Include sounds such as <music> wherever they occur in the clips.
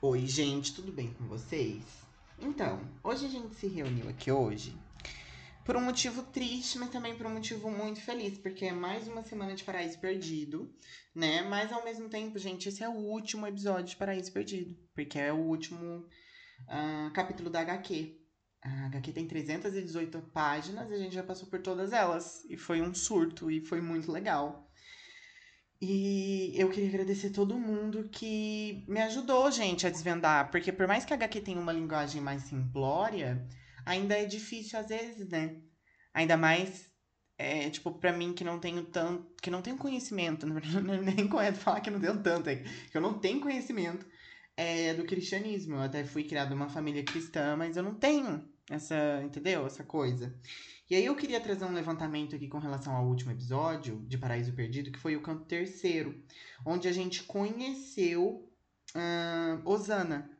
Oi, gente, tudo bem com vocês? Então, hoje a gente se reuniu aqui hoje por um motivo triste, mas também por um motivo muito feliz, porque é mais uma semana de Paraíso Perdido, né? Mas ao mesmo tempo, gente, esse é o último episódio de Paraíso Perdido, porque é o último uh, capítulo da HQ. A HQ tem 318 páginas e a gente já passou por todas elas. E foi um surto e foi muito legal. E eu queria agradecer todo mundo que me ajudou, gente, a desvendar. Porque por mais que a HQ tenha uma linguagem mais simplória, ainda é difícil às vezes, né? Ainda mais, é, tipo, pra mim que não tenho tanto. que não tenho conhecimento. <laughs> Nem correto falar que não tenho tanto, é que eu não tenho conhecimento é, do cristianismo. Eu até fui criado numa família cristã, mas eu não tenho essa, entendeu? Essa coisa. E aí eu queria trazer um levantamento aqui com relação ao último episódio de Paraíso Perdido, que foi o canto terceiro, onde a gente conheceu uh, Osana,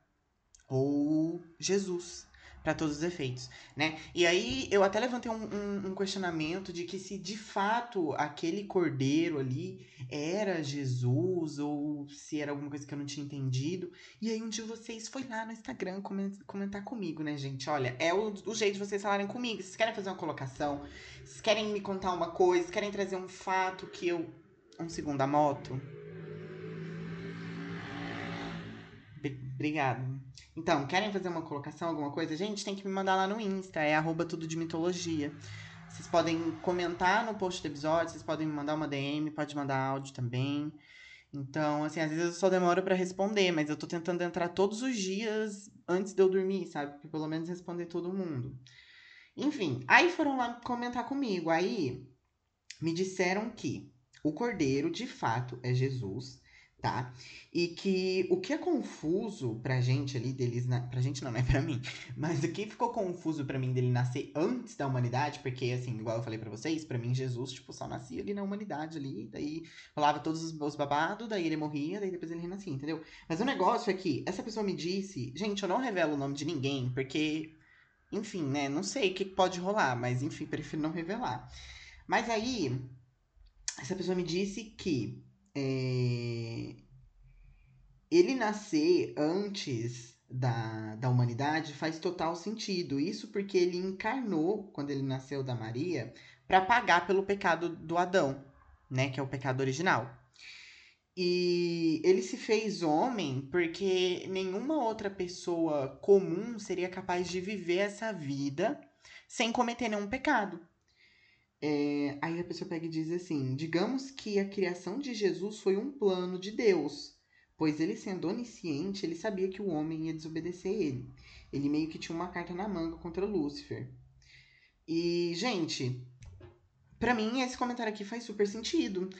ou Jesus para todos os efeitos, né? E aí eu até levantei um, um, um, questionamento de que se de fato aquele cordeiro ali era Jesus ou se era alguma coisa que eu não tinha entendido. E aí um de vocês foi lá no Instagram comentar comigo, né, gente? Olha, é o, o jeito de vocês falarem comigo. Vocês querem fazer uma colocação? Vocês querem me contar uma coisa? Vocês querem trazer um fato que eu... Um segundo, a moto. Obrigado. Então, querem fazer uma colocação, alguma coisa? Gente, tem que me mandar lá no Insta, é arroba tudo de mitologia. Vocês podem comentar no post do episódio, vocês podem me mandar uma DM, pode mandar áudio também. Então, assim, às vezes eu só demoro para responder, mas eu tô tentando entrar todos os dias antes de eu dormir, sabe? Pra pelo menos responder todo mundo. Enfim, aí foram lá comentar comigo. Aí me disseram que o cordeiro, de fato, é Jesus tá? E que o que é confuso pra gente ali deles, na... pra gente não, não é <laughs> pra mim, mas o que ficou confuso pra mim dele nascer antes da humanidade, porque assim, igual eu falei pra vocês, pra mim Jesus, tipo, só nascia ali na humanidade ali, daí rolava todos os babados, daí ele morria, daí depois ele renascia, entendeu? Mas o negócio é que essa pessoa me disse, gente, eu não revelo o nome de ninguém, porque, enfim, né, não sei o que pode rolar, mas enfim, prefiro não revelar. Mas aí, essa pessoa me disse que é, ele nascer antes da, da humanidade faz total sentido. Isso porque ele encarnou, quando ele nasceu da Maria, para pagar pelo pecado do Adão, né? Que é o pecado original. E ele se fez homem porque nenhuma outra pessoa comum seria capaz de viver essa vida sem cometer nenhum pecado. É, aí a pessoa pega e diz assim: digamos que a criação de Jesus foi um plano de Deus, pois ele sendo onisciente, ele sabia que o homem ia desobedecer ele. Ele meio que tinha uma carta na manga contra Lúcifer. E, gente, para mim esse comentário aqui faz super sentido.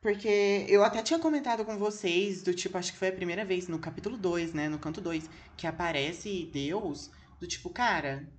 Porque eu até tinha comentado com vocês, do tipo, acho que foi a primeira vez no capítulo 2, né? No canto 2, que aparece Deus, do tipo, cara,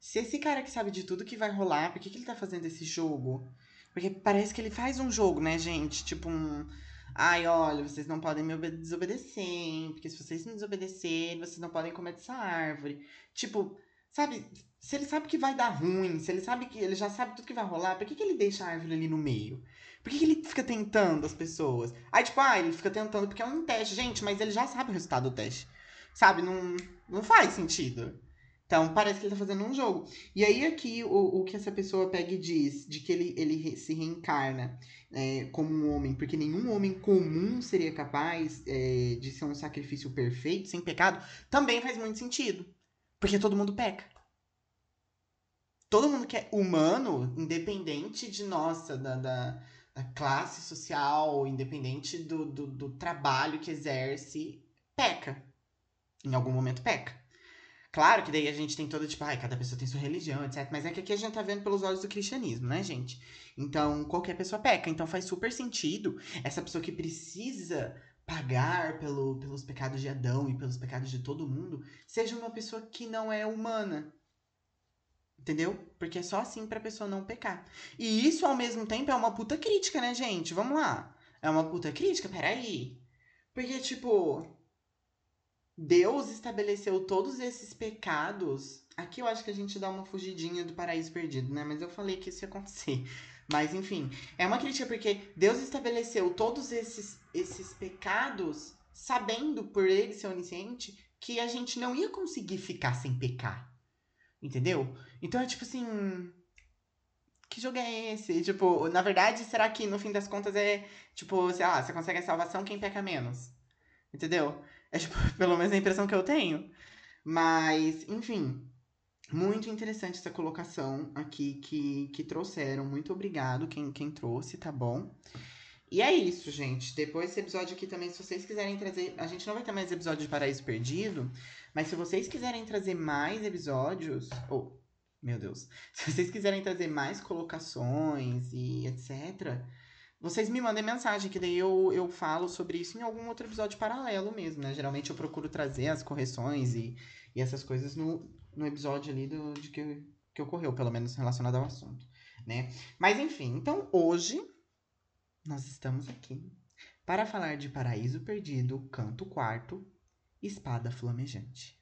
se esse cara que sabe de tudo que vai rolar, por que, que ele tá fazendo esse jogo? Porque parece que ele faz um jogo, né, gente? Tipo um. Ai, olha, vocês não podem me desobedecer, hein? Porque se vocês me desobedecerem, vocês não podem comer dessa árvore. Tipo, sabe? Se ele sabe que vai dar ruim, se ele sabe que ele já sabe tudo que vai rolar, por que, que ele deixa a árvore ali no meio? Por que, que ele fica tentando as pessoas? Aí, tipo, ah, ele fica tentando porque é um teste, gente, mas ele já sabe o resultado do teste. Sabe? Não, não faz sentido. Então, parece que ele tá fazendo um jogo. E aí, aqui, o, o que essa pessoa pega e diz, de que ele, ele se reencarna é, como um homem, porque nenhum homem comum seria capaz é, de ser um sacrifício perfeito, sem pecado, também faz muito sentido. Porque todo mundo peca. Todo mundo que é humano, independente de nossa, da, da, da classe social, independente do, do, do trabalho que exerce, peca. Em algum momento peca. Claro que daí a gente tem toda, tipo, ai, cada pessoa tem sua religião, etc. Mas é que aqui a gente tá vendo pelos olhos do cristianismo, né, gente? Então, qualquer pessoa peca. Então faz super sentido essa pessoa que precisa pagar pelo, pelos pecados de Adão e pelos pecados de todo mundo seja uma pessoa que não é humana. Entendeu? Porque é só assim pra pessoa não pecar. E isso, ao mesmo tempo, é uma puta crítica, né, gente? Vamos lá. É uma puta crítica? Peraí. Porque, tipo, Deus estabeleceu todos esses pecados. Aqui eu acho que a gente dá uma fugidinha do paraíso perdido, né? Mas eu falei que isso ia acontecer. <laughs> Mas enfim, é uma crítica porque Deus estabeleceu todos esses, esses pecados sabendo por ele ser onisciente que a gente não ia conseguir ficar sem pecar. Entendeu? Então é tipo assim. Que jogo é esse? Tipo, na verdade, será que no fim das contas é tipo, sei lá, você consegue a salvação quem peca menos? Entendeu? É tipo, <laughs> pelo menos a impressão que eu tenho. Mas, enfim, muito interessante essa colocação aqui que, que trouxeram. Muito obrigado quem, quem trouxe, tá bom? E é isso, gente. Depois desse episódio aqui também, se vocês quiserem trazer. A gente não vai ter mais episódio de Paraíso Perdido, mas se vocês quiserem trazer mais episódios. Oh, meu Deus. <laughs> Se vocês quiserem trazer mais colocações e etc., vocês me mandem mensagem, que daí eu, eu falo sobre isso em algum outro episódio paralelo mesmo, né? Geralmente eu procuro trazer as correções e, e essas coisas no, no episódio ali do, de que, que ocorreu, pelo menos relacionado ao assunto, né? Mas enfim, então hoje nós estamos aqui para falar de Paraíso Perdido, canto quarto, Espada Flamejante.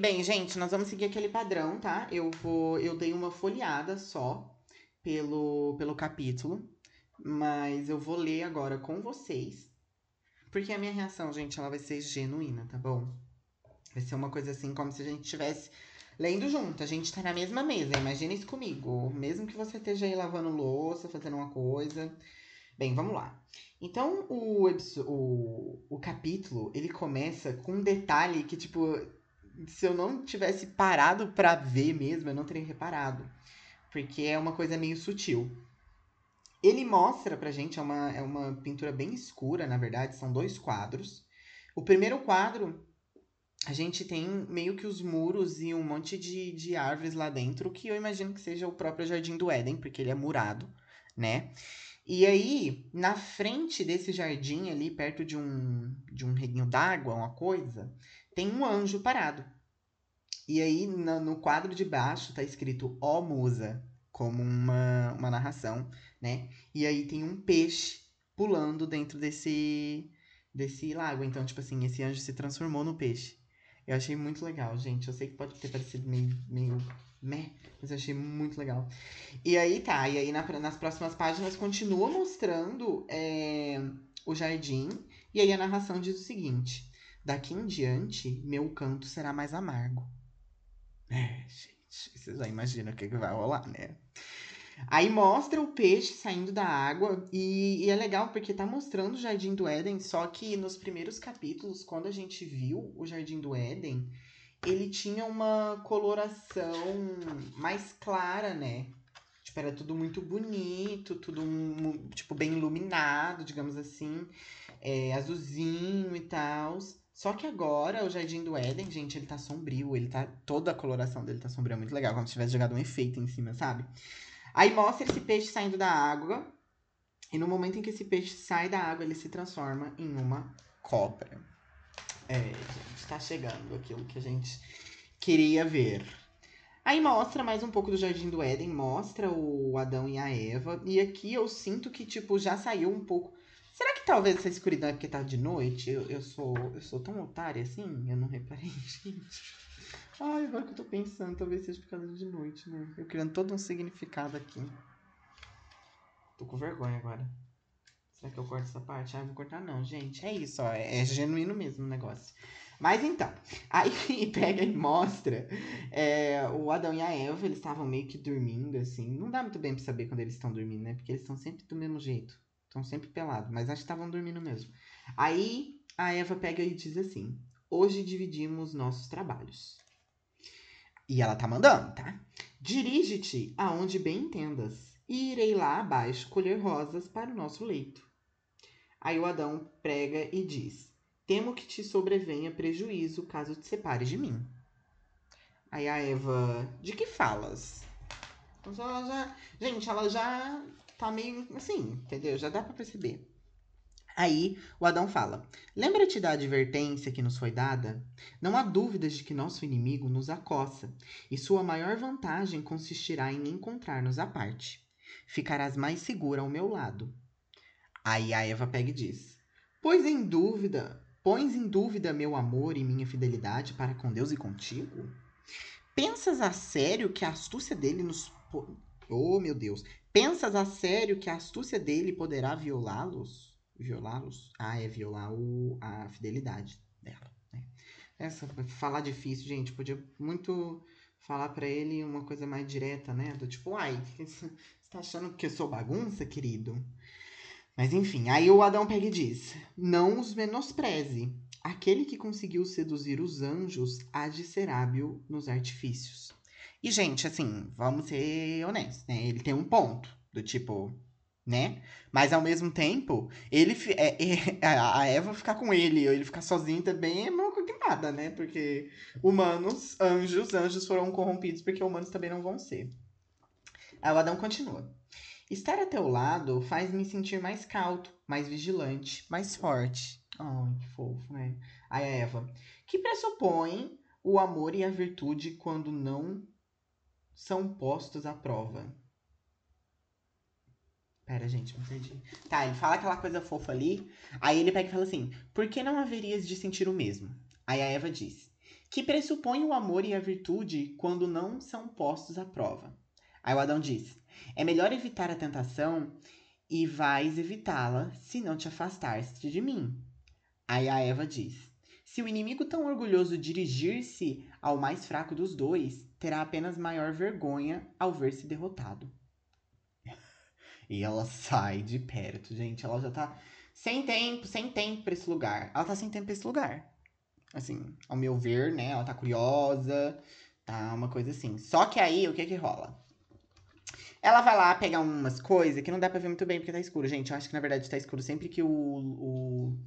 Bem, gente, nós vamos seguir aquele padrão, tá? Eu vou, eu dei uma folheada só pelo pelo capítulo, mas eu vou ler agora com vocês, porque a minha reação, gente, ela vai ser genuína, tá bom? Vai ser uma coisa assim como se a gente estivesse lendo junto, a gente tá na mesma mesa, imagina isso comigo, mesmo que você esteja aí lavando louça, fazendo uma coisa. Bem, vamos lá. Então, o, o, o capítulo, ele começa com um detalhe que, tipo, se eu não tivesse parado para ver mesmo, eu não teria reparado. Porque é uma coisa meio sutil. Ele mostra pra gente, é uma, é uma pintura bem escura, na verdade, são dois quadros. O primeiro quadro, a gente tem meio que os muros e um monte de, de árvores lá dentro, que eu imagino que seja o próprio Jardim do Éden, porque ele é murado, né? E aí, na frente desse jardim ali, perto de um, de um reguinho d'água, uma coisa, tem um anjo parado. E aí, no, quadro de baixo, tá escrito Ó Musa, como uma, uma narração, né? E aí tem um peixe pulando dentro desse, desse lago. Então, tipo assim, esse anjo se transformou no peixe. Eu achei muito legal, gente. Eu sei que pode ter parecido meio, meio meh, mas eu achei muito legal. E aí tá, e aí na, nas próximas páginas continua mostrando é, o jardim. E aí a narração diz o seguinte: Daqui em diante, meu canto será mais amargo. É, gente, vocês já imaginam o que, que vai rolar, né? Aí mostra o peixe saindo da água e, e, é legal porque tá mostrando o Jardim do Éden, só que nos primeiros capítulos, quando a gente viu o Jardim do Éden, ele tinha uma coloração mais clara, né? Tipo, era tudo muito bonito, tudo tipo bem iluminado, digamos assim, é, azulzinho e tal. Só que agora o Jardim do Éden, gente, ele tá sombrio, ele tá. Toda a coloração dele tá sombria, muito legal, como se tivesse jogado um efeito em cima, sabe? Aí mostra esse peixe saindo da água. E no momento em que esse peixe sai da água, ele se transforma em uma cobra. É, gente, tá chegando aquilo que a gente queria ver. Aí mostra mais um pouco do Jardim do Éden, mostra o Adão e a Eva. E aqui eu sinto que, tipo, já saiu um pouco Será que talvez essa escuridão é porque tá de noite? Eu, eu, sou, eu sou tão otária assim? Eu não reparei, <laughs> gente. Ai, agora que eu tô pensando, talvez seja por causa de noite, né? Eu criando todo um significado aqui. Tô com vergonha agora. Será que eu corto essa parte? Ah, vou cortar não, gente. É isso, ó. É genuíno mesmo o negócio. Mas então, <laughs> aí <laughs> pega e mostra é, o Adão e a Eva, eles estavam meio que dormindo, assim. Não dá muito bem pra saber quando eles estão dormindo, né? Porque eles estão sempre do mesmo jeito. Estão sempre pelados, mas acho que estavam dormindo mesmo. Aí a Eva pega e diz assim: Hoje dividimos nossos trabalhos. E ela tá mandando, tá? Dirige-te aonde bem entendas, e irei lá abaixo colher rosas para o nosso leito. Aí o Adão prega e diz: Temo que te sobrevenha prejuízo caso te separes de mim. Aí a Eva, de que falas? Então, ela já, gente, ela já tá meio assim, entendeu? Já dá pra perceber. Aí o Adão fala: Lembra-te da advertência que nos foi dada? Não há dúvidas de que nosso inimigo nos acossa, e sua maior vantagem consistirá em encontrar-nos à parte. Ficarás mais segura ao meu lado. Aí a Eva pega e diz: Pois em dúvida, pões em dúvida meu amor e minha fidelidade para com Deus e contigo? Pensas a sério que a astúcia dele nos. Oh, meu Deus! Pensas a sério que a astúcia dele poderá violá-los? Violá-los? Ah, é violar o, a fidelidade dela. Né? Essa, falar difícil, gente. Podia muito falar para ele uma coisa mais direta, né? Do tipo, ai, <laughs> você tá achando que eu sou bagunça, querido? Mas enfim, aí o Adão pega e diz: Não os menospreze. Aquele que conseguiu seduzir os anjos há de ser hábil nos artifícios. E, gente, assim, vamos ser honestos, né? Ele tem um ponto, do tipo, né? Mas ao mesmo tempo, ele é, é, <laughs> a Eva ficar com ele, ou ele ficar sozinho também é uma coisa nada, né? Porque humanos, anjos, anjos foram corrompidos porque humanos também não vão ser. Aí o Adão continua. Estar a teu lado faz-me sentir mais cauto, mais vigilante, mais forte. Ai, que fofo, né? Aí a Eva, que pressupõe o amor e a virtude quando não são postos à prova. Pera, gente, não entendi. Tá, ele fala aquela coisa fofa ali. Aí ele pega e fala assim: Por que não haverias de sentir o mesmo? Aí a Eva diz: Que pressupõe o amor e a virtude quando não são postos à prova. Aí o Adão diz: É melhor evitar a tentação e vais evitá-la se não te afastares de mim. Aí a Eva diz: Se o inimigo tão orgulhoso dirigir-se ao mais fraco dos dois, terá apenas maior vergonha ao ver-se derrotado. <laughs> e ela sai de perto, gente. Ela já tá sem tempo, sem tempo pra esse lugar. Ela tá sem tempo pra esse lugar. Assim, ao meu ver, né? Ela tá curiosa, tá uma coisa assim. Só que aí, o que que rola? Ela vai lá pegar umas coisas que não dá pra ver muito bem porque tá escuro. Gente, eu acho que na verdade tá escuro sempre que o, o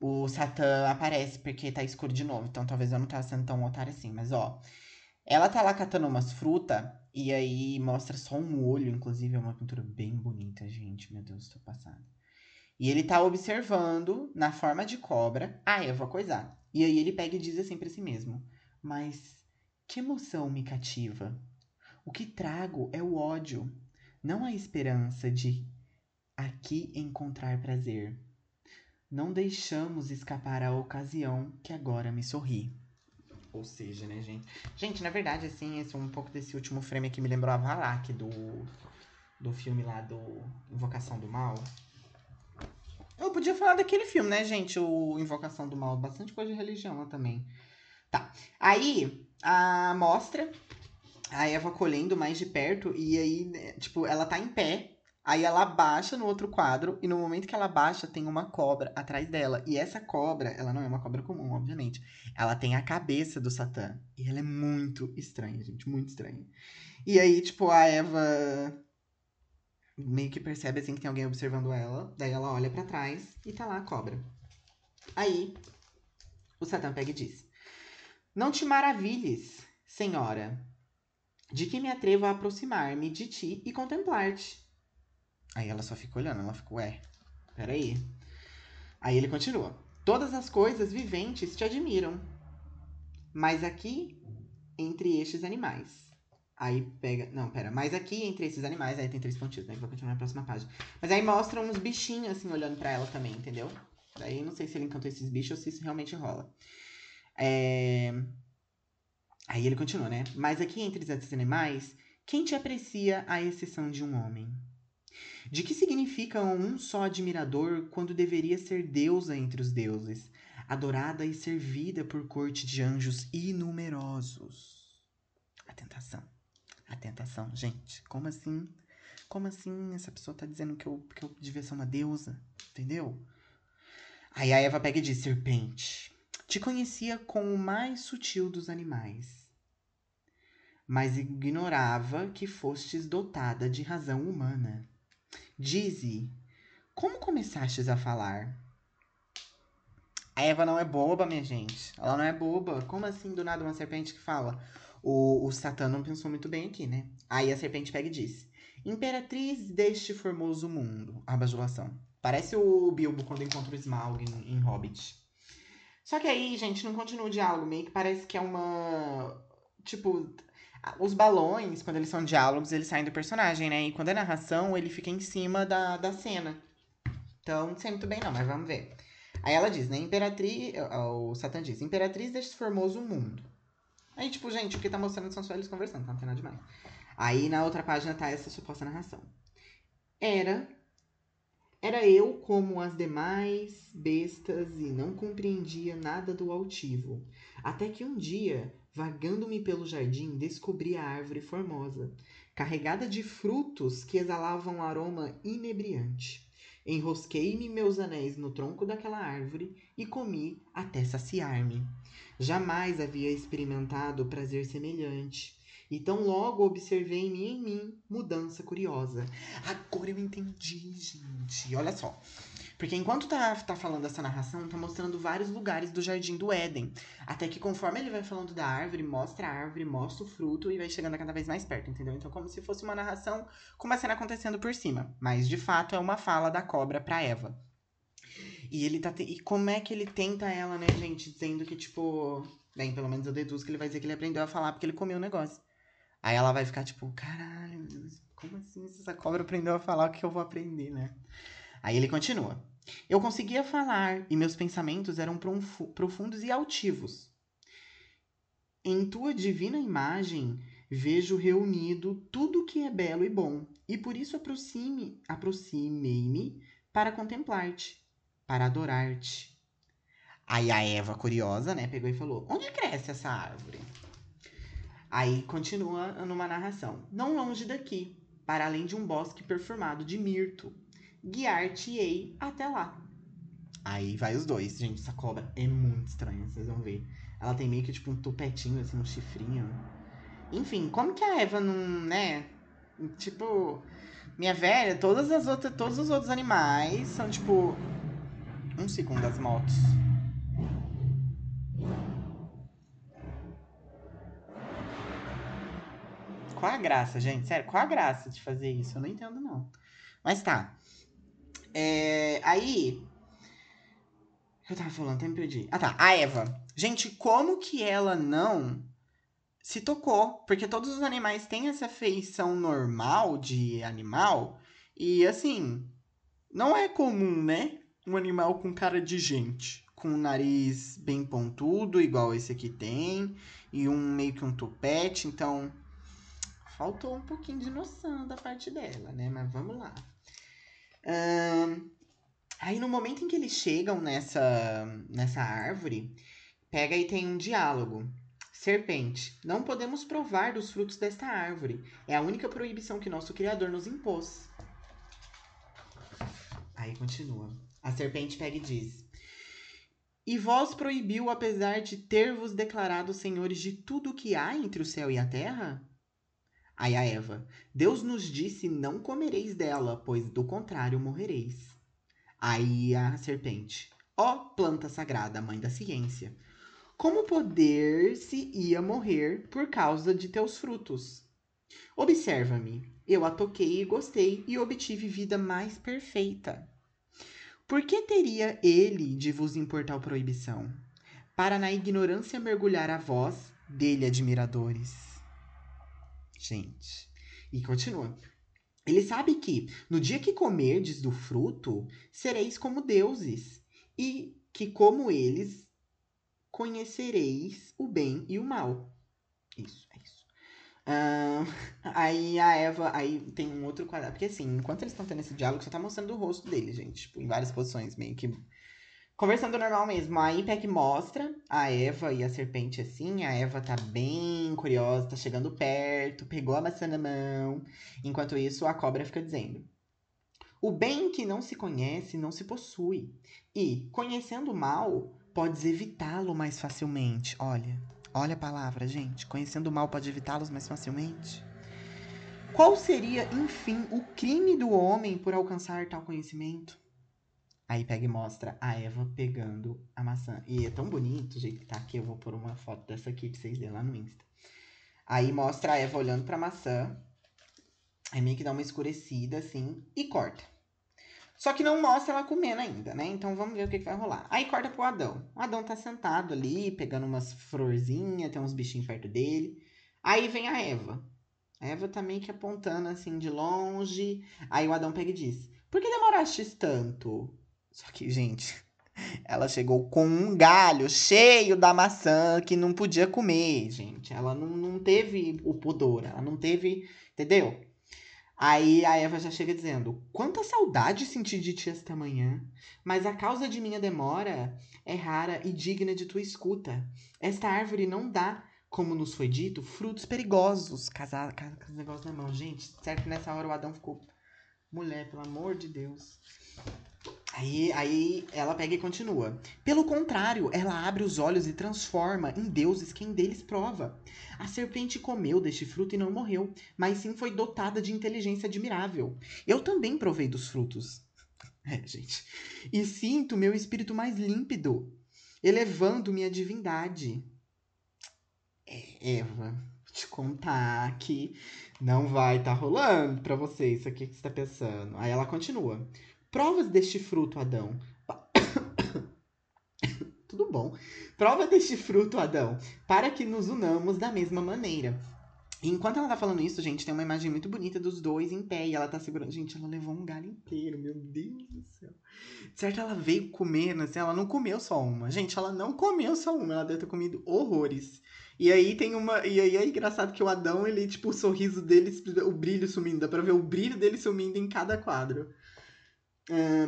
o Satã aparece porque tá escuro de novo. Então talvez eu não tava sendo tão otário assim. Mas ó, ela tá lá catando umas frutas e aí mostra só um olho. Inclusive é uma pintura bem bonita, gente. Meu Deus, tô passada. E ele tá observando, na forma de cobra, a Eva coisar. E aí ele pega e diz assim pra si mesmo: Mas que emoção me cativa? O que trago é o ódio, não a esperança de aqui encontrar prazer não deixamos escapar a ocasião que agora me sorri. Ou seja, né, gente? Gente, na verdade, assim, esse, um pouco desse último frame aqui me lembrou a Valak do, do filme lá do Invocação do Mal. Eu podia falar daquele filme, né, gente? O Invocação do Mal. Bastante coisa de religião lá também. Tá. Aí, a mostra a Eva colhendo mais de perto. E aí, né, tipo, ela tá em pé Aí ela baixa no outro quadro e no momento que ela baixa tem uma cobra atrás dela. E essa cobra, ela não é uma cobra comum, obviamente. Ela tem a cabeça do Satã. E ela é muito estranha, gente, muito estranha. E aí, tipo, a Eva meio que percebe assim que tem alguém observando ela. Daí ela olha para trás e tá lá a cobra. Aí, o Satã pega e diz: Não te maravilhes, senhora, de que me atrevo a aproximar-me de ti e contemplar-te Aí ela só fica olhando, ela fica, ué, peraí. Aí ele continua. Todas as coisas viventes te admiram. Mas aqui, entre estes animais. Aí pega. Não, pera. Mas aqui, entre esses animais, aí tem três pontinhos, né? Vou continuar na próxima página. Mas aí mostra uns bichinhos, assim, olhando para ela também, entendeu? Daí não sei se ele encantou esses bichos ou se isso realmente rola. É... Aí ele continua, né? Mas aqui, entre esses animais, quem te aprecia à exceção de um homem? De que significa um só admirador quando deveria ser deusa entre os deuses, adorada e servida por corte de anjos inumerosos? A tentação. A tentação, gente. Como assim? Como assim essa pessoa tá dizendo que eu, que eu devia ser uma deusa? Entendeu? Aí a Eva pega e diz: Serpente, te conhecia como o mais sutil dos animais, mas ignorava que fostes dotada de razão humana. Dize, como começastes a falar? A Eva não é boba, minha gente. Ela não é boba. Como assim, do nada, uma serpente que fala? O, o Satã não pensou muito bem aqui, né? Aí a serpente pega e diz: Imperatriz deste formoso mundo. A bajulação. Parece o Bilbo quando encontra o Smaug em, em Hobbit. Só que aí, gente, não continua o diálogo. Meio que parece que é uma. Tipo, os balões, quando eles são diálogos, eles saem do personagem, né? E quando é narração, ele fica em cima da, da cena. Então, não sei muito bem não, mas vamos ver. Aí ela diz, né? Imperatriz. O Satan diz: Imperatriz deste formoso mundo. Aí, tipo, gente, o que tá mostrando são só eles conversando, não tem nada demais. Aí na outra página tá essa suposta narração. Era. Era eu como as demais bestas e não compreendia nada do altivo. Até que um dia, vagando-me pelo jardim, descobri a árvore formosa, carregada de frutos que exalavam aroma inebriante. Enrosquei-me meus anéis no tronco daquela árvore e comi até saciar-me. Jamais havia experimentado prazer semelhante. E tão logo observei em mim mudança curiosa. Agora eu entendi, gente. Olha só. Porque enquanto tá, tá falando essa narração, tá mostrando vários lugares do jardim do Éden. Até que conforme ele vai falando da árvore, mostra a árvore, mostra o fruto e vai chegando cada vez mais perto, entendeu? Então, como se fosse uma narração com uma cena acontecendo por cima. Mas de fato é uma fala da cobra pra Eva. E ele tá. Te... E como é que ele tenta ela, né, gente? Dizendo que, tipo. Bem, pelo menos eu deduzo que ele vai dizer que ele aprendeu a falar porque ele comeu o negócio. Aí ela vai ficar tipo, caralho, como assim essa cobra aprendeu a falar o que eu vou aprender, né? Aí ele continua. Eu conseguia falar e meus pensamentos eram profundos e altivos. Em tua divina imagem vejo reunido tudo que é belo e bom, e por isso aproxime, aproximei-me para contemplar-te, para adorar-te. Aí a Eva, curiosa, né, pegou e falou: Onde cresce essa árvore? Aí continua numa narração: Não longe daqui, para além de um bosque perfumado de mirto, guiar-te-ei até lá. Aí vai os dois. Gente, essa cobra é muito estranha, vocês vão ver. Ela tem meio que tipo um tupetinho, assim, um chifrinho. Enfim, como que a Eva não, né? Tipo, minha velha, todas as outras, todos os outros animais são tipo. Um segundo as motos. Qual a graça, gente? Sério, qual a graça de fazer isso? Eu não entendo, não. Mas tá. É, aí. Eu tava falando, até me perdi. Ah, tá. A Eva. Gente, como que ela não se tocou? Porque todos os animais têm essa feição normal de animal. E assim, não é comum, né? Um animal com cara de gente. Com um nariz bem pontudo, igual esse aqui tem. E um meio que um tupete. Então, faltou um pouquinho de noção da parte dela, né? Mas vamos lá aí no momento em que eles chegam nessa, nessa árvore, pega e tem um diálogo. Serpente, não podemos provar dos frutos desta árvore. É a única proibição que nosso Criador nos impôs. Aí continua. A serpente pega e diz: E vós proibiu, apesar de ter-vos declarado senhores de tudo o que há entre o céu e a terra? Aí a Eva: Deus nos disse: Não comereis dela, pois do contrário morrereis. Aí a serpente: Ó planta sagrada, mãe da ciência, como poder se ia morrer por causa de teus frutos? Observa-me, eu a toquei e gostei e obtive vida mais perfeita. Por que teria ele de vos importar proibição? Para na ignorância mergulhar a vós, dele admiradores gente. E continua. Ele sabe que no dia que comerdes do fruto, sereis como deuses, e que como eles conhecereis o bem e o mal. Isso, é isso. Uh, <laughs> aí a Eva, aí tem um outro quadrado. Porque assim, enquanto eles estão tendo esse diálogo, só tá mostrando o rosto dele, gente. Tipo, em várias posições, meio que Conversando normal mesmo, a Peck mostra a Eva e a serpente assim. A Eva tá bem curiosa, tá chegando perto, pegou a maçã na mão. Enquanto isso, a cobra fica dizendo: O bem que não se conhece não se possui. E, conhecendo o mal, podes evitá-lo mais facilmente. Olha, olha a palavra, gente. Conhecendo o mal, pode evitá-los mais facilmente. Qual seria, enfim, o crime do homem por alcançar tal conhecimento? Aí pega e mostra a Eva pegando a maçã. E é tão bonito o jeito que tá aqui. Eu vou pôr uma foto dessa aqui pra vocês verem lá no Insta. Aí mostra a Eva olhando pra maçã. Aí meio que dá uma escurecida assim e corta. Só que não mostra ela comendo ainda, né? Então vamos ver o que, que vai rolar. Aí corta pro Adão. O Adão tá sentado ali, pegando umas florzinhas, tem uns bichinhos perto dele. Aí vem a Eva. A Eva tá meio que apontando assim de longe. Aí o Adão pega e diz: Por que demoraste tanto? Só que, gente, ela chegou com um galho cheio da maçã que não podia comer, gente. Ela não, não teve o pudor, ela não teve. Entendeu? Aí a Eva já chega dizendo: Quanta saudade senti de ti esta manhã, mas a causa de minha demora é rara e digna de tua escuta. Esta árvore não dá, como nos foi dito, frutos perigosos. Casar, com os negócios na mão. Gente, certo que nessa hora o Adão ficou. Mulher, pelo amor de Deus. Aí, aí ela pega e continua. Pelo contrário, ela abre os olhos e transforma em deuses quem deles prova. A serpente comeu deste fruto e não morreu, mas sim foi dotada de inteligência admirável. Eu também provei dos frutos. <laughs> É, gente. E sinto meu espírito mais límpido, elevando minha divindade. É, Eva, vou te contar que não vai tá rolando pra você isso aqui que você tá pensando. Aí ela continua. Provas deste fruto, Adão. <coughs> Tudo bom. Prova deste fruto, Adão, para que nos unamos da mesma maneira. Enquanto ela tá falando isso, gente, tem uma imagem muito bonita dos dois em pé e ela tá segurando. Gente, ela levou um galho inteiro, meu Deus do céu. Certo, ela veio comer, assim, ela não comeu só uma. Gente, ela não comeu só uma, ela deve ter comido horrores. E aí tem uma. E aí é engraçado que o Adão, ele, tipo, o sorriso dele, o brilho sumindo. Dá pra ver o brilho dele sumindo em cada quadro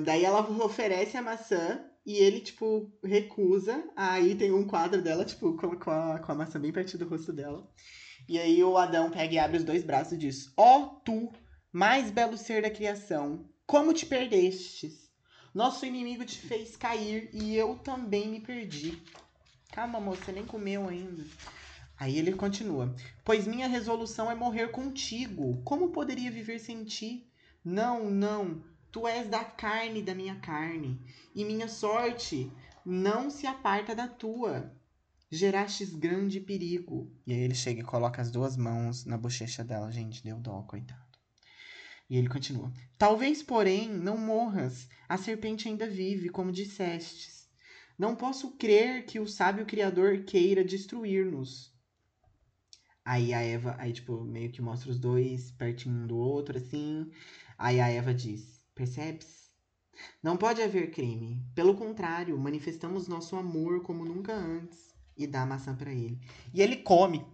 daí ela oferece a maçã e ele, tipo, recusa. Aí tem um quadro dela, tipo, com, com, a, com a maçã bem perto do rosto dela. E aí o Adão pega e abre os dois braços e diz: Ó oh, tu, mais belo ser da criação, como te perdestes? Nosso inimigo te fez cair e eu também me perdi. Calma, moça, nem comeu ainda. Aí ele continua: Pois minha resolução é morrer contigo. Como poderia viver sem ti? Não, não. Tu és da carne da minha carne, e minha sorte não se aparta da tua. Gerastes grande perigo. E aí ele chega e coloca as duas mãos na bochecha dela. Gente, deu dó, coitado. E ele continua: Talvez, porém, não morras. A serpente ainda vive, como dissestes. Não posso crer que o sábio Criador queira destruir-nos. Aí a Eva, aí tipo, meio que mostra os dois pertinho um do outro, assim. Aí a Eva diz: Percebes? Não pode haver crime. Pelo contrário, manifestamos nosso amor como nunca antes e dá a maçã para ele. E ele come.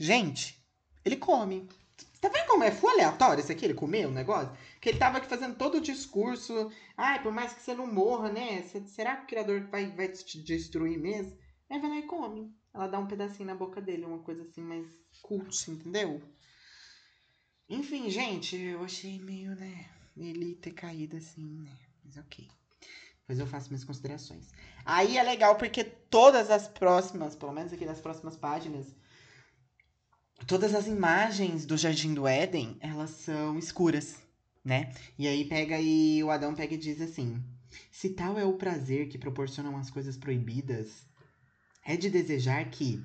Gente, ele come. Tá vendo como é full aleatório isso aqui? Ele comeu o negócio? Que ele tava aqui fazendo todo o discurso. Ai, por mais que você não morra, né? Será que o criador vai, vai te destruir mesmo? Aí vai lá e come. Ela dá um pedacinho na boca dele, uma coisa assim mais cult, entendeu? Enfim, gente, eu achei meio, né? Ele ter caído assim, né? Mas ok. Depois eu faço minhas considerações. Aí é legal porque todas as próximas, pelo menos aqui das próximas páginas, todas as imagens do Jardim do Éden, elas são escuras, né? E aí pega e o Adão pega e diz assim: Se tal é o prazer que proporcionam as coisas proibidas, é de desejar que,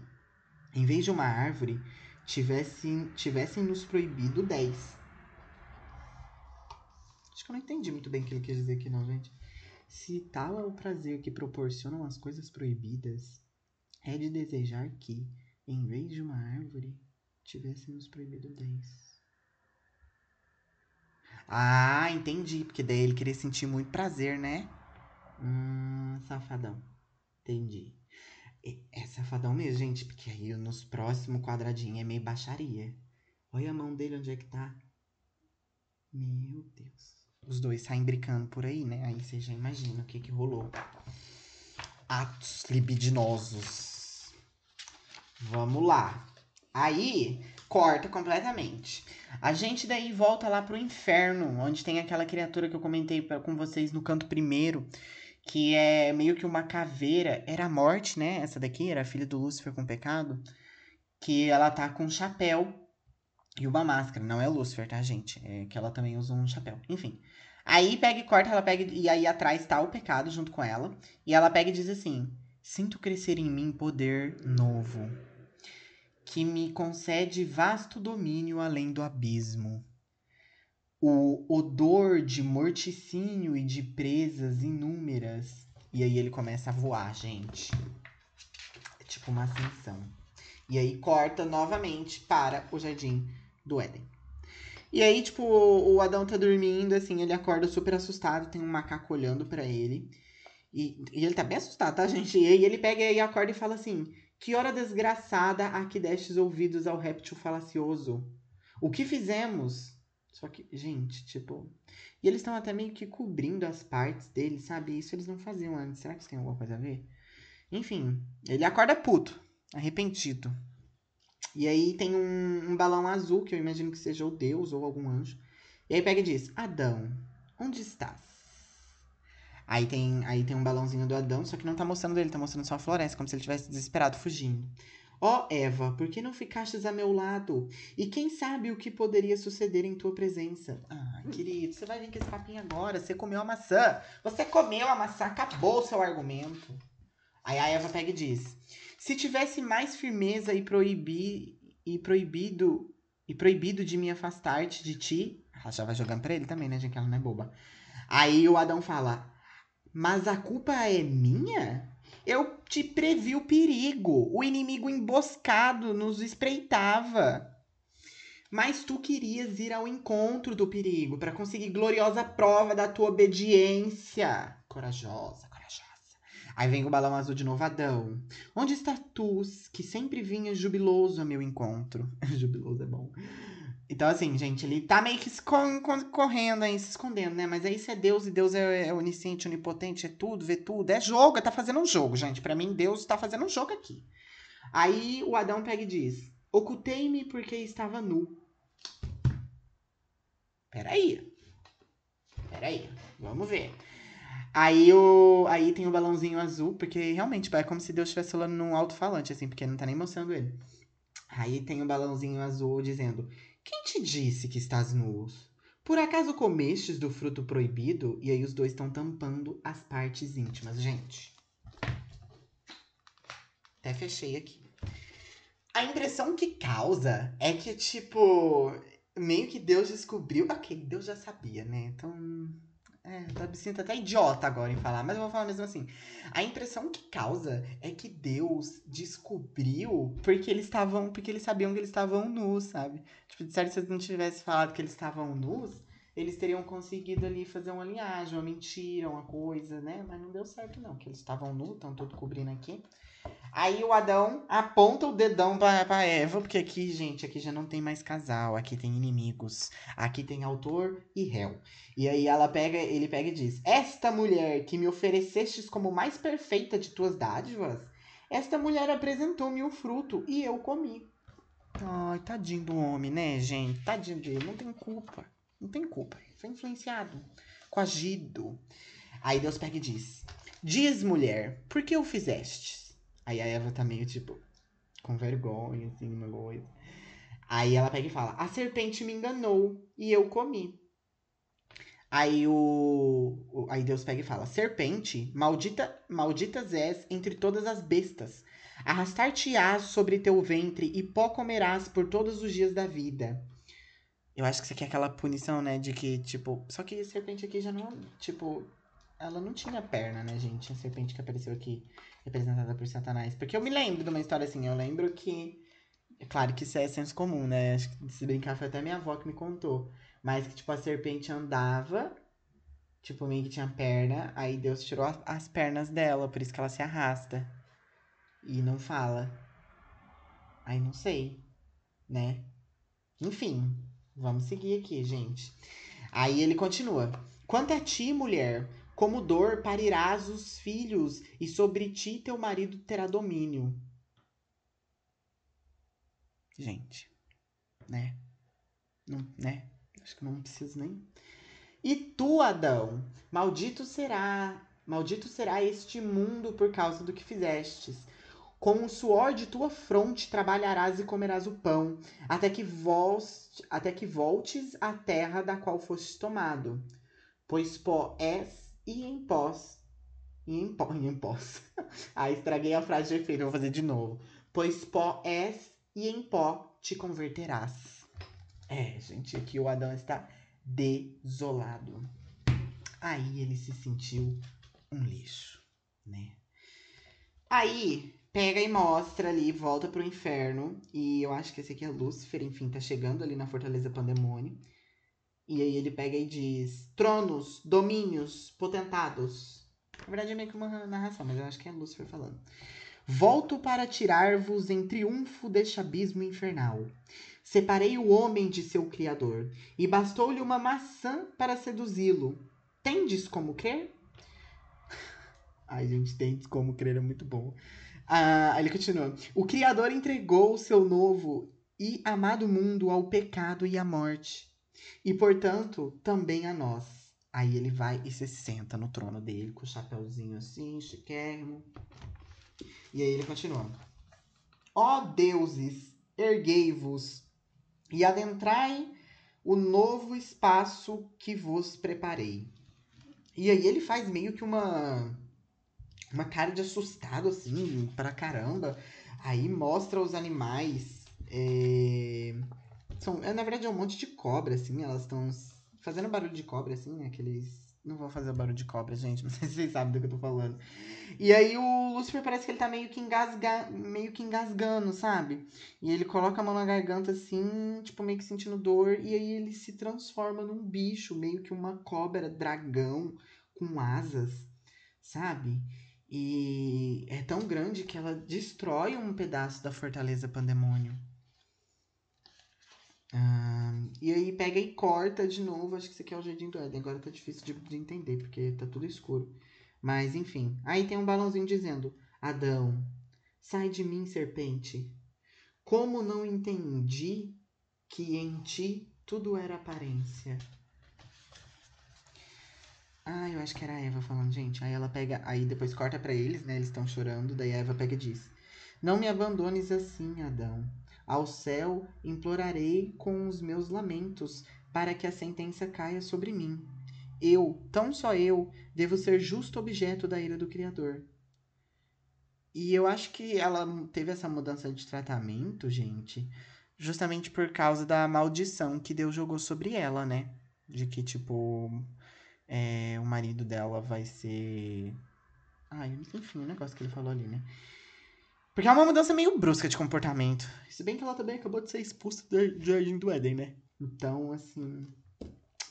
em vez de uma árvore, tivessem, tivessem nos proibido dez Acho que eu não entendi muito bem o que ele quer dizer aqui, não, gente. Se tal é o prazer que proporcionam as coisas proibidas, é de desejar que, em vez de uma árvore, tivéssemos proibido dez. Ah, entendi. Porque daí ele queria sentir muito prazer, né? Hum, safadão. Entendi. É safadão mesmo, gente. Porque aí nos próximos quadradinhos é meio baixaria. Olha a mão dele onde é que tá. Meu Deus os dois saem brincando por aí, né? Aí você já imagina o que que rolou. Atos libidinosos. Vamos lá. Aí, corta completamente. A gente daí volta lá pro inferno, onde tem aquela criatura que eu comentei com vocês no canto primeiro, que é meio que uma caveira. Era a morte, né? Essa daqui era a filha do Lúcifer com pecado. Que ela tá com um chapéu e uma máscara. Não é Lúcifer, tá, gente? É que ela também usa um chapéu. Enfim. Aí pega e corta, ela pega e aí atrás tá o pecado junto com ela. E ela pega e diz assim: Sinto crescer em mim poder novo, que me concede vasto domínio além do abismo. o odor de morticínio e de presas inúmeras. E aí ele começa a voar, gente. É tipo uma ascensão. E aí corta novamente para o jardim do Éden. E aí, tipo, o Adão tá dormindo, assim, ele acorda super assustado, tem um macaco olhando para ele. E, e, ele tá bem assustado, tá, <laughs> gente? E aí ele pega e acorda e fala assim: Que hora desgraçada a que destes ouvidos ao réptil falacioso? O que fizemos? Só que, gente, tipo. E eles estão até meio que cobrindo as partes dele, sabe? Isso eles não faziam antes. Será que isso tem alguma coisa a ver? Enfim, ele acorda puto, arrependido. E aí tem um, um balão azul, que eu imagino que seja o Deus ou algum anjo. E aí pega e diz: Adão, onde estás? Aí tem, aí tem um balãozinho do Adão, só que não tá mostrando ele, tá mostrando só a floresta, como se ele tivesse desesperado fugindo. Ó oh, Eva, por que não ficastes a meu lado? E quem sabe o que poderia suceder em tua presença? Ah, querido, você vai vir com esse papinho agora. Você comeu a maçã. Você comeu a maçã, acabou o seu argumento. Aí a Eva pega e diz: Se tivesse mais firmeza e proibir e proibido e proibido de me afastar-te de ti, ela já vai jogando pra ele também, né, gente? Que ela não é boba. Aí o Adão fala: mas a culpa é minha? Eu te previ o perigo. O inimigo emboscado nos espreitava. Mas tu querias ir ao encontro do perigo para conseguir gloriosa prova da tua obediência. Corajosa. Aí vem o balão azul de novo, Adão. Onde está tu, que sempre vinha jubiloso a meu encontro? <laughs> jubiloso é bom. Então, assim, gente, ele tá meio que correndo aí, se escondendo, né? Mas aí isso é Deus e Deus é, é onisciente, onipotente, é tudo, vê tudo. É jogo, tá fazendo um jogo, gente. para mim, Deus tá fazendo um jogo aqui. Aí o Adão pega e diz: Ocultei-me porque estava nu. Peraí. Peraí. Vamos ver. Aí, o, aí tem o balãozinho azul, porque realmente é como se Deus estivesse falando num alto-falante, assim, porque não tá nem mostrando ele. Aí tem o balãozinho azul dizendo: quem te disse que estás nus? Por acaso comestes do fruto proibido? E aí os dois estão tampando as partes íntimas. Gente, até fechei aqui. A impressão que causa é que, tipo, meio que Deus descobriu. Ok, Deus já sabia, né? Então, é, tá me sinto até idiota agora em falar, mas eu vou falar mesmo assim. A impressão que causa é que Deus descobriu porque eles estavam. Porque eles sabiam que eles estavam nus, sabe? Tipo, de certo, se eles não tivessem falado que eles estavam nus, eles teriam conseguido ali fazer uma linhagem, uma mentira, uma coisa, né? Mas não deu certo, não, que eles estavam nus, estão tudo cobrindo aqui. Aí o Adão aponta o dedão pra, pra Eva, porque aqui, gente, aqui já não tem mais casal, aqui tem inimigos, aqui tem autor e réu. E aí ela pega, ele pega e diz: Esta mulher que me oferecestes como mais perfeita de tuas dádivas, esta mulher apresentou-me o fruto e eu comi. Ai, tadinho do homem, né, gente? Tadinho dele, não tem culpa. Não tem culpa. Foi influenciado, coagido. Aí Deus pega e diz: Diz, mulher, por que o fizestes? Aí a Eva tá meio, tipo, com vergonha, assim, uma coisa. Aí ela pega e fala: A serpente me enganou e eu comi. Aí o, o, aí Deus pega e fala: Serpente, maldita, malditas és entre todas as bestas. Arrastar-te-ás sobre teu ventre e pó comerás por todos os dias da vida. Eu acho que isso aqui é aquela punição, né? De que, tipo. Só que a serpente aqui já não. Tipo. Ela não tinha perna, né, gente? A serpente que apareceu aqui representada por Satanás. Porque eu me lembro de uma história assim, eu lembro que. É claro que isso é senso comum, né? Acho que se brincar foi até minha avó que me contou. Mas que, tipo, a serpente andava, tipo, meio que tinha perna, aí Deus tirou as pernas dela, por isso que ela se arrasta. E não fala. Aí não sei, né? Enfim, vamos seguir aqui, gente. Aí ele continua. Quanto a ti, mulher, como dor parirás os filhos, e sobre ti teu marido terá domínio. Gente, né? Não, né? Acho que não preciso nem. E tu, Adão, maldito será, maldito será este mundo por causa do que fizestes. Com o suor de tua fronte trabalharás e comerás o pão, até que, volte, até que voltes à terra da qual fostes tomado. Pois pó és e em pós. E em pó. E <laughs> em pós. ah, estraguei a frase de efeito, vou fazer de novo. Pois pó és e em pó te converterás. É, gente, aqui o Adão está desolado. Aí ele se sentiu um lixo, né? Aí pega e mostra ali, volta pro inferno. E eu acho que esse aqui é Lúcifer, enfim, tá chegando ali na Fortaleza Pandemônio. E aí ele pega e diz: Tronos, domínios, potentados. Na verdade é meio que uma narração, mas eu acho que é Lúcifer falando. Volto para tirar-vos em triunfo deste abismo infernal. Separei o homem de seu Criador, e bastou-lhe uma maçã para seduzi-lo. Tendes como crer? <laughs> Ai, gente, tendes como crer é muito bom. Ah, ele continua. O Criador entregou o seu novo e amado mundo ao pecado e à morte, e portanto também a nós. Aí ele vai e se senta no trono dele, com o chapéuzinho assim, chiquérrimo. E aí ele continua. Ó deuses, erguei-vos e adentrai o novo espaço que vos preparei. E aí ele faz meio que uma uma cara de assustado assim, pra caramba. Aí mostra os animais é... são, é, na verdade é um monte de cobra assim, elas estão fazendo barulho de cobra assim, né? aqueles não vou fazer barulho de cobra, gente. <laughs> Não sei se vocês sabem do que eu tô falando. E aí o Lucifer parece que ele tá meio que, engasga... meio que engasgando, sabe? E ele coloca a mão na garganta assim, tipo, meio que sentindo dor. E aí ele se transforma num bicho, meio que uma cobra dragão com asas, sabe? E é tão grande que ela destrói um pedaço da fortaleza Pandemônio. Ah, e aí pega e corta de novo. Acho que isso aqui é o Jardim do Éden. Agora tá difícil de, de entender, porque tá tudo escuro. Mas enfim. Aí tem um balãozinho dizendo: Adão, sai de mim, serpente. Como não entendi que em ti tudo era aparência. Ah, eu acho que era a Eva falando, gente. Aí ela pega, aí depois corta para eles, né? Eles estão chorando, daí a Eva pega e diz: Não me abandones assim, Adão. Ao céu implorarei com os meus lamentos, para que a sentença caia sobre mim. Eu, tão só eu, devo ser justo objeto da ira do Criador. E eu acho que ela teve essa mudança de tratamento, gente, justamente por causa da maldição que Deus jogou sobre ela, né? De que, tipo, é, o marido dela vai ser. Ai, enfim, o negócio que ele falou ali, né? Porque é uma mudança meio brusca de comportamento. Se bem que ela também acabou de ser expulsa do Jardim do Éden, né? Então, assim.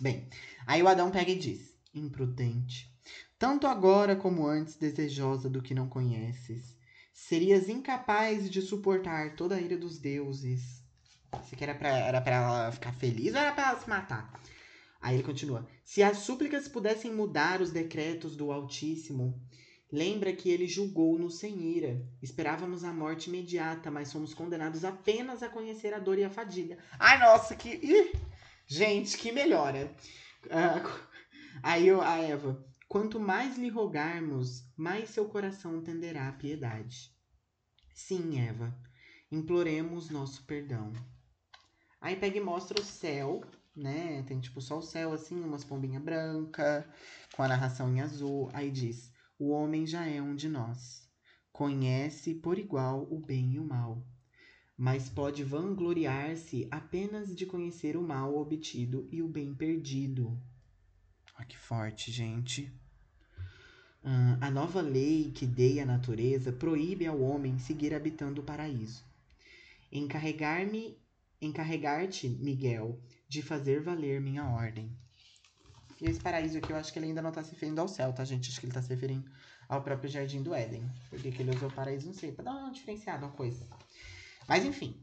Bem, aí o Adão pega e diz: Imprudente, tanto agora como antes desejosa do que não conheces, serias incapaz de suportar toda a ira dos deuses. Isso aqui era pra, era pra ela ficar feliz ou era pra ela se matar? Aí ele continua: Se as súplicas pudessem mudar os decretos do Altíssimo, Lembra que ele julgou-nos sem ira. Esperávamos a morte imediata, mas somos condenados apenas a conhecer a dor e a fadiga. Ai, nossa, que. Ih! Gente, que melhora. Uh, <laughs> aí a Eva. Quanto mais lhe rogarmos, mais seu coração tenderá à piedade. Sim, Eva, imploremos nosso perdão. Aí pega e mostra o céu, né? Tem tipo só o céu assim, umas pombinhas brancas, com a narração em azul. Aí diz: o homem já é um de nós. Conhece por igual o bem e o mal, mas pode vangloriar-se apenas de conhecer o mal obtido e o bem perdido. Olha que forte, gente. Uh, a nova lei que dei à natureza proíbe ao homem seguir habitando o paraíso. Encarregar-me, encarregar-te, Miguel, de fazer valer minha ordem. E esse paraíso aqui, eu acho que ele ainda não tá se referindo ao céu, tá, gente? Acho que ele tá se referindo ao próprio Jardim do Éden. Porque que ele usou paraíso, não sei, pra dar uma diferenciada, uma coisa. Mas, enfim.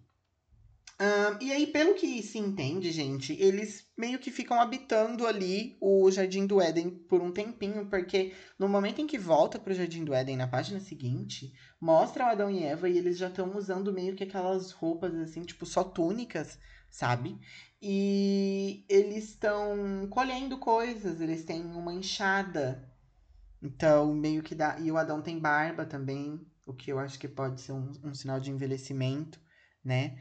Um, e aí, pelo que se entende, gente, eles meio que ficam habitando ali o Jardim do Éden por um tempinho, porque no momento em que volta pro Jardim do Éden, na página seguinte, mostra o Adão e Eva e eles já estão usando meio que aquelas roupas, assim, tipo, só túnicas, sabe? E eles estão colhendo coisas, eles têm uma enxada. Então, meio que dá. E o Adão tem barba também, o que eu acho que pode ser um, um sinal de envelhecimento, né?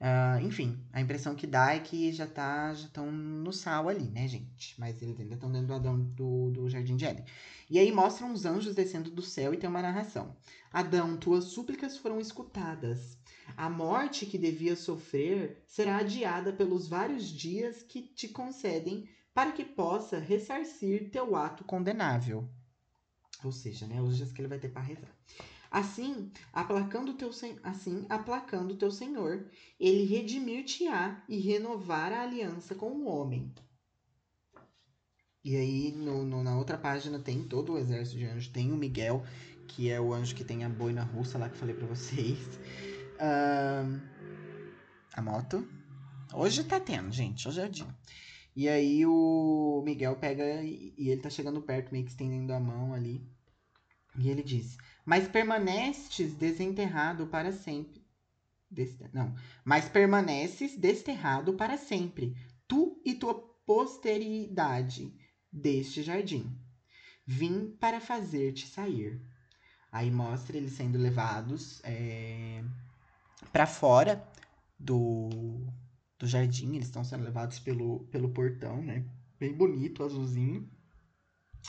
Uh, enfim, a impressão que dá é que já tá, já estão no sal ali, né, gente? Mas eles ainda estão dentro do Adão do, do Jardim de Éden. E aí mostram os anjos descendo do céu e tem uma narração. Adão, tuas súplicas foram escutadas. A morte que devia sofrer será adiada pelos vários dias que te concedem para que possa ressarcir teu ato condenável. Ou seja, né, os dias que ele vai ter para rezar. Assim, aplacando teu assim, aplacando teu Senhor, ele redimir-te-á e renovar a aliança com o homem. E aí, no, no, na outra página, tem todo o exército de anjos. Tem o Miguel, que é o anjo que tem a boina russa lá que falei pra vocês. Uh, a moto. Hoje tá tendo, gente. Hoje é o dia. E aí o Miguel pega e, ele tá chegando perto, meio que estendendo a mão ali. E ele diz: Mas permanestes desenterrado para sempre. Deste... Não. Mas permaneces desterrado para sempre, tu e tua posteridade deste jardim. Vim para fazer-te sair. Aí mostra eles sendo levados é, para fora do, do jardim. Eles estão sendo levados pelo, pelo portão, né? Bem bonito, azulzinho.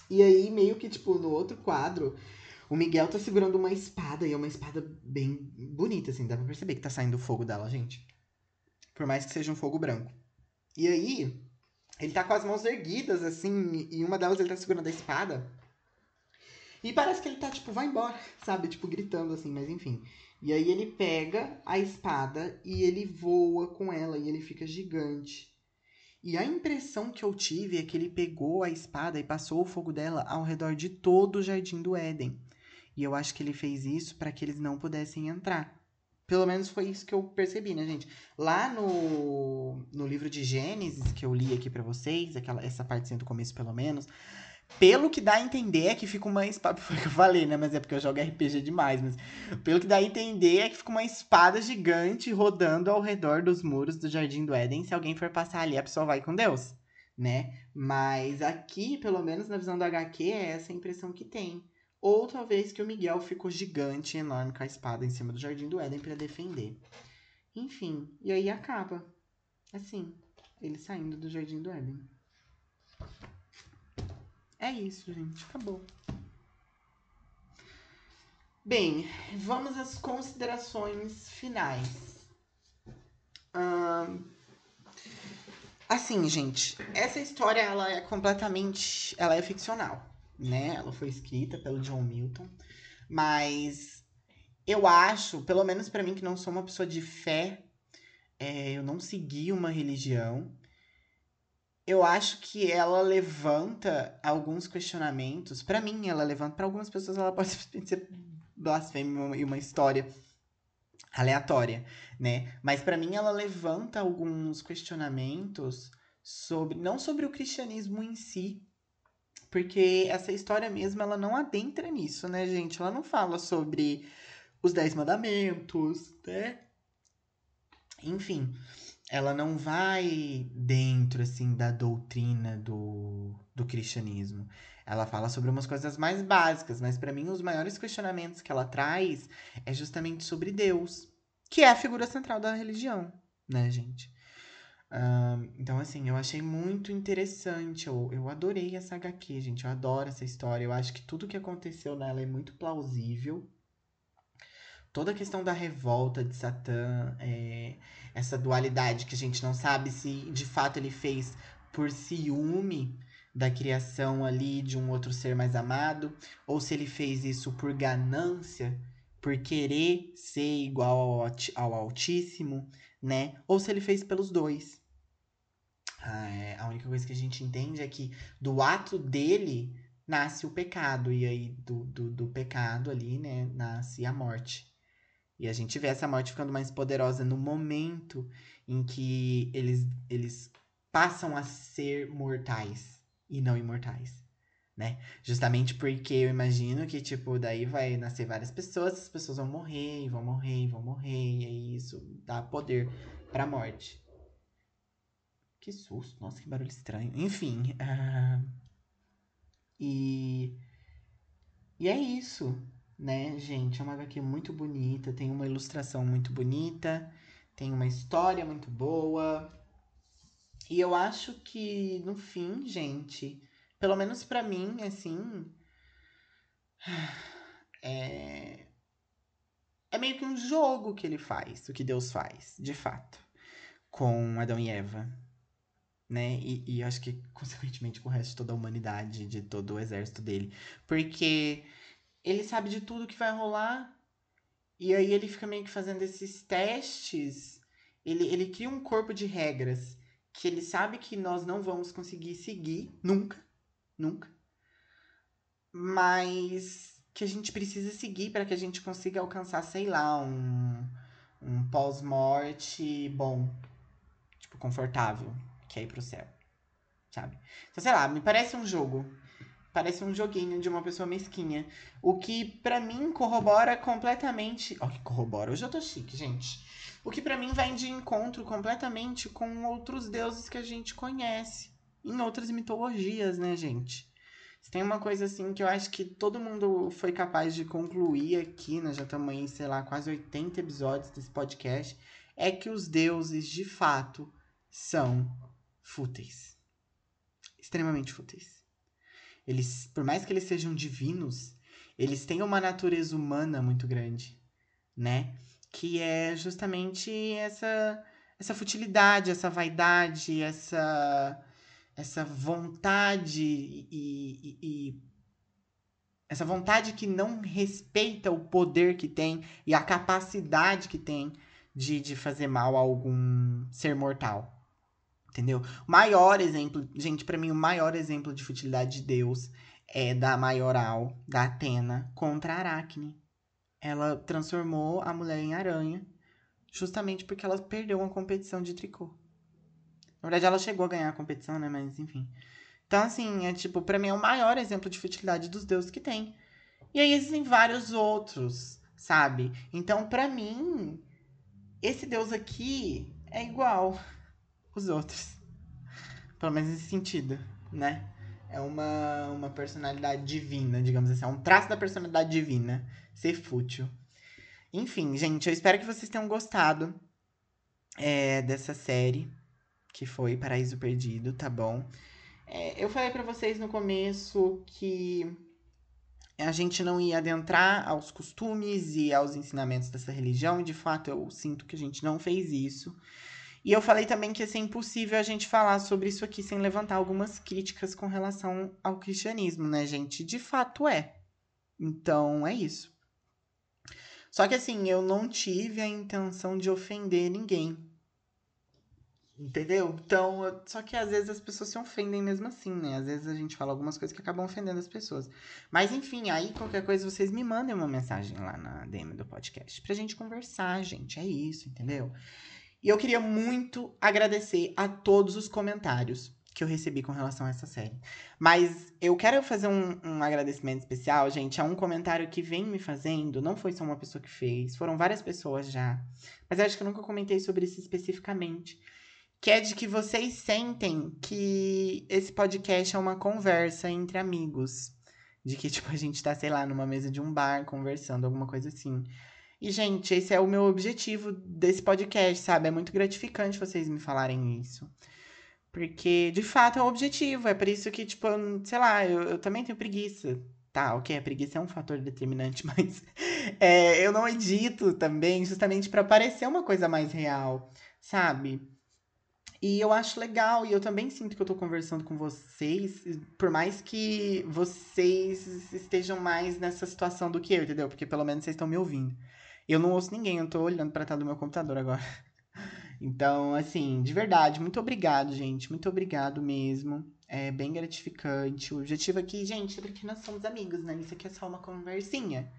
E aí, meio que, tipo, no outro quadro, o Miguel tá segurando uma espada. E é uma espada bem bonita, assim. Dá pra perceber que tá saindo fogo dela, gente. Por mais que seja um fogo branco. E aí, ele tá com as mãos erguidas, assim, e uma delas ele tá segurando a espada. E parece que ele tá, tipo, vai embora, sabe? Tipo, gritando assim, mas enfim. E aí ele pega a espada e ele voa com ela e ele fica gigante. E a impressão que eu tive é que ele pegou a espada e passou o fogo dela ao redor de todo o jardim do Éden. E eu acho que ele fez isso para que eles não pudessem entrar. Pelo menos foi isso que eu percebi, né, gente? Lá no, no livro de Gênesis, que eu li aqui para vocês, aquela, essa partezinha do começo pelo menos, pelo que dá a entender é que fica uma espada. <laughs> Foi o que eu falei, né? Mas é porque eu jogo RPG demais. Mas pelo que dá a entender é que fica uma espada gigante rodando ao redor dos muros do Jardim do Éden. Se alguém for passar ali, a pessoa vai com Deus, né? Mas aqui, pelo menos na visão do HQ, é essa a impressão que tem. Ou talvez que o Miguel ficou gigante, enorme, com a espada em cima do Jardim do Éden para defender. Enfim, e aí acaba. Assim, ele saindo do Jardim do Éden. É isso, gente. Acabou. Bem, vamos às considerações finais. Hum, assim, gente, essa história ela é completamente, ela é ficcional né? Ela foi escrita pelo John Milton, mas eu acho, pelo menos para mim que não sou uma pessoa de fé, é, eu não segui uma religião. Eu acho que ela levanta alguns questionamentos. Para mim, ela levanta. Para algumas pessoas, ela pode <laughs> ser blasfêmia e uma história aleatória, né? Mas para mim, ela levanta alguns questionamentos sobre não sobre o cristianismo em si, porque essa história mesmo, ela não adentra nisso, né, gente? Ela não fala sobre os Dez Mandamentos, né? Enfim, ela não vai dentro, assim, da doutrina do, do cristianismo. Ela fala sobre umas coisas mais básicas, mas para mim os maiores questionamentos que ela traz é justamente sobre Deus, que é a figura central da religião, né, gente? Então, assim, eu achei muito interessante. Eu, eu adorei essa HQ, gente. Eu adoro essa história. Eu acho que tudo que aconteceu nela é muito plausível. Toda a questão da revolta de Satã, é, essa dualidade que a gente não sabe se de fato ele fez por ciúme da criação ali de um outro ser mais amado, ou se ele fez isso por ganância, por querer ser igual ao, ao Altíssimo, né? Ou se ele fez pelos dois. Ah, é, a única coisa que a gente entende é que do ato dele nasce o pecado, e aí do, do, do pecado ali, né, nasce a morte. E a gente vê essa morte ficando mais poderosa no momento em que eles, eles passam a ser mortais e não imortais, né? Justamente porque eu imagino que, tipo, daí vai nascer várias pessoas, as pessoas vão morrer, vão morrer, vão morrer, e aí isso dá poder pra morte. Que susto, nossa, que barulho estranho. Enfim. Uh... E. E é isso, né, gente? É uma HQ muito bonita, tem uma ilustração muito bonita, tem uma história muito boa. E eu acho que, no fim, gente, pelo menos para mim, assim. <sighs> É... é meio que um jogo que ele faz, o que Deus faz, de fato, com Adão e Eva. Né? E, e acho que, <laughs> consequentemente, com o resto de toda a humanidade, de todo o exército dele. Porque ele sabe de tudo que vai rolar. E aí ele fica meio que fazendo esses testes. Ele, ele cria um corpo de regras que ele sabe que nós não vamos conseguir seguir nunca. Nunca. Mas que a gente precisa seguir para que a gente consiga alcançar, sei lá, um, um pós-morte bom. Tipo, confortável. Que é ir pro céu. Sabe? Então, sei lá, me parece um jogo. Parece um joguinho de uma pessoa mesquinha. O que para mim corrobora completamente. Ó, que corrobora. Hoje eu tô chique, gente. O que para mim vai de encontro completamente com outros deuses que a gente conhece. Em outras mitologias, né, gente? Tem uma coisa assim que eu acho que todo mundo foi capaz de concluir aqui, nós já estamos sei lá, quase 80 episódios desse podcast, é que os deuses, de fato, são fúteis. Extremamente fúteis. Eles, por mais que eles sejam divinos, eles têm uma natureza humana muito grande, né? Que é justamente essa essa futilidade, essa vaidade, essa essa vontade e, e, e, essa vontade que não respeita o poder que tem e a capacidade que tem de, de fazer mal a algum ser mortal. Entendeu? O maior exemplo, gente, para mim o maior exemplo de futilidade de Deus é da maioral da Atena contra a Aracne. Ela transformou a mulher em aranha justamente porque ela perdeu uma competição de tricô. Na verdade, ela chegou a ganhar a competição, né? Mas enfim. Então, assim, é tipo, pra mim é o maior exemplo de futilidade dos deuses que tem. E aí existem vários outros, sabe? Então, para mim, esse deus aqui é igual os outros. Pelo menos nesse sentido, né? É uma, uma personalidade divina, digamos assim. É um traço da personalidade divina ser fútil. Enfim, gente, eu espero que vocês tenham gostado é, dessa série que foi Paraíso Perdido, tá bom? É, eu falei para vocês no começo que a gente não ia adentrar aos costumes e aos ensinamentos dessa religião, e de fato eu sinto que a gente não fez isso. E eu falei também que ia ser impossível a gente falar sobre isso aqui sem levantar algumas críticas com relação ao cristianismo, né, gente? De fato é. Então é isso. Só que assim, eu não tive a intenção de ofender ninguém. Entendeu? Então, só que às vezes as pessoas se ofendem mesmo assim, né? Às vezes a gente fala algumas coisas que acabam ofendendo as pessoas. Mas enfim, aí qualquer coisa vocês me mandem uma mensagem lá na DM do podcast pra gente conversar, gente. É isso, entendeu? E eu queria muito agradecer a todos os comentários que eu recebi com relação a essa série. Mas eu quero fazer um, um, agradecimento especial, gente, a um comentário que vem me fazendo. Não foi só uma pessoa que fez, foram várias pessoas já. Mas acho que eu nunca comentei sobre isso especificamente que é de que vocês sentem que esse podcast é uma conversa entre amigos. De que, tipo, a gente tá, sei lá, numa mesa de um bar conversando, alguma coisa assim. E, gente, esse é o meu objetivo desse podcast, sabe? É muito gratificante vocês me falarem isso. Porque, de fato, é o objetivo. É por isso que, tipo, sei lá, eu, eu também tenho preguiça. Tá, ok, a preguiça é um fator determinante, <laughs> mas é, eu não edito também, justamente para parecer uma coisa mais real, sabe? E eu acho legal, e eu também sinto que eu tô conversando com vocês, por mais que vocês estejam mais nessa situação do que eu, entendeu? Porque pelo menos vocês estão me ouvindo. Eu não ouço ninguém, eu tô olhando pra tela do meu computador agora. <laughs> Então, assim, de verdade, muito obrigado, gente. Muito obrigado mesmo. É bem gratificante. O objetivo aqui, gente, é porque nós somos amigos, né? Isso aqui é só uma conversinha.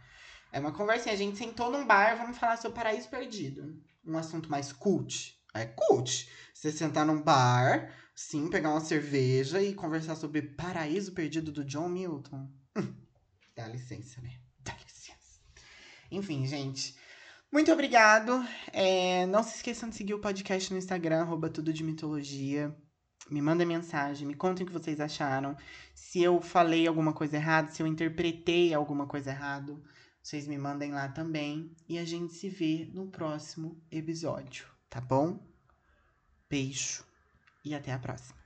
É uma conversinha. A gente sentou num bar, vamos falar sobre Paraíso Perdido. Um assunto mais cult. É cult. Você sentar num bar, sim, pegar uma cerveja e conversar sobre Paraíso Perdido do John Milton. Hum, dá licença, né? Dá licença. Enfim, gente. Muito obrigado. É, não se esqueçam de seguir o podcast no Instagram, arroba tudo de mitologia. Me mandem mensagem, me contem o que vocês acharam. Se eu falei alguma coisa errada, se eu interpretei alguma coisa errada, vocês me mandem lá também. E a gente se vê no próximo episódio tá bom? Beijo e até a próxima.